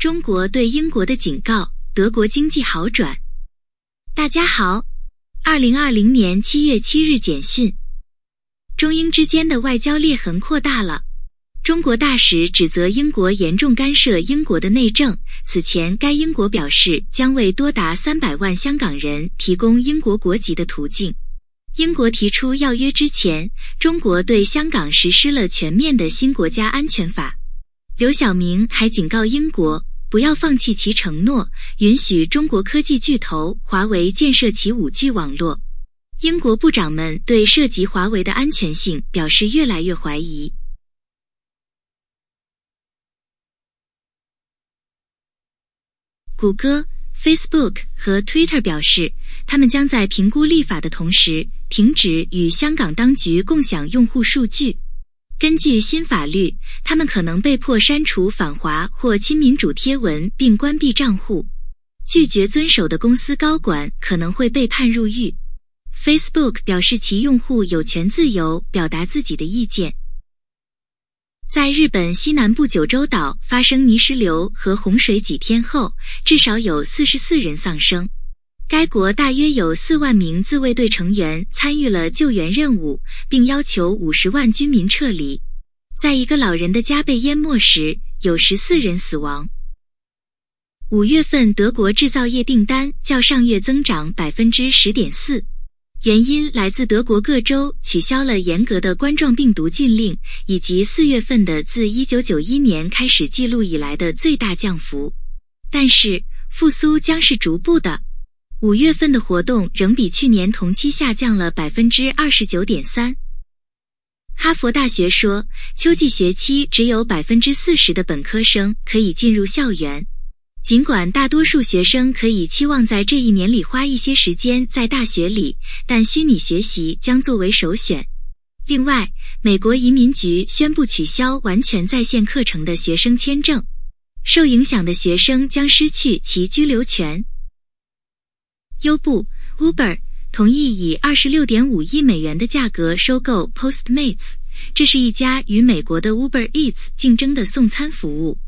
中国对英国的警告，德国经济好转。大家好，二零二零年七月七日简讯：中英之间的外交裂痕扩大了。中国大使指责英国严重干涉英国的内政。此前，该英国表示将为多达三百万香港人提供英国国籍的途径。英国提出要约之前，中国对香港实施了全面的新国家安全法。刘晓明还警告英国不要放弃其承诺，允许中国科技巨头华为建设其五 G 网络。英国部长们对涉及华为的安全性表示越来越怀疑。谷歌、Facebook 和 Twitter 表示，他们将在评估立法的同时，停止与香港当局共享用户数据。根据新法律，他们可能被迫删除反华或亲民主贴文，并关闭账户。拒绝遵守的公司高管可能会被判入狱。Facebook 表示，其用户有权自由表达自己的意见。在日本西南部九州岛发生泥石流和洪水几天后，至少有四十四人丧生。该国大约有四万名自卫队成员参与了救援任务，并要求五十万居民撤离。在一个老人的家被淹没时，有十四人死亡。五月份德国制造业订单较上月增长百分之十点四。原因来自德国各州取消了严格的冠状病毒禁令，以及四月份的自一九九一年开始记录以来的最大降幅。但是复苏将是逐步的。五月份的活动仍比去年同期下降了百分之二十九点三。哈佛大学说，秋季学期只有百分之四十的本科生可以进入校园。尽管大多数学生可以期望在这一年里花一些时间在大学里，但虚拟学习将作为首选。另外，美国移民局宣布取消完全在线课程的学生签证，受影响的学生将失去其居留权。优步 Uber 同意以二十六点五亿美元的价格收购 Postmates，这是一家与美国的 Uber Eats 竞争的送餐服务。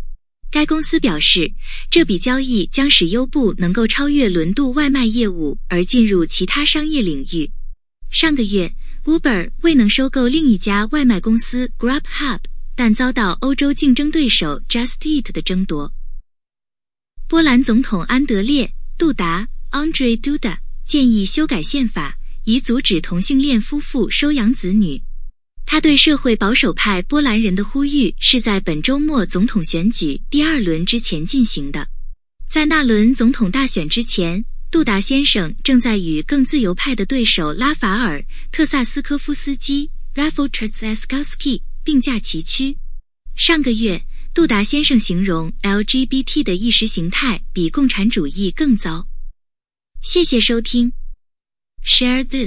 该公司表示，这笔交易将使优步能够超越轮渡外卖业务而进入其他商业领域。上个月，Uber 未能收购另一家外卖公司 Grubhub，但遭到欧洲竞争对手 Just Eat 的争夺。波兰总统安德烈·杜达 （Andrzej Duda） 建议修改宪法，以阻止同性恋夫妇收养子女。他对社会保守派波兰人的呼吁是在本周末总统选举第二轮之前进行的。在那轮总统大选之前，杜达先生正在与更自由派的对手拉法尔·特萨斯科夫斯基 （Rafał Trzaskowski） 并驾齐驱。上个月，杜达先生形容 LGBT 的意识形态比共产主义更糟。谢谢收听，Share this。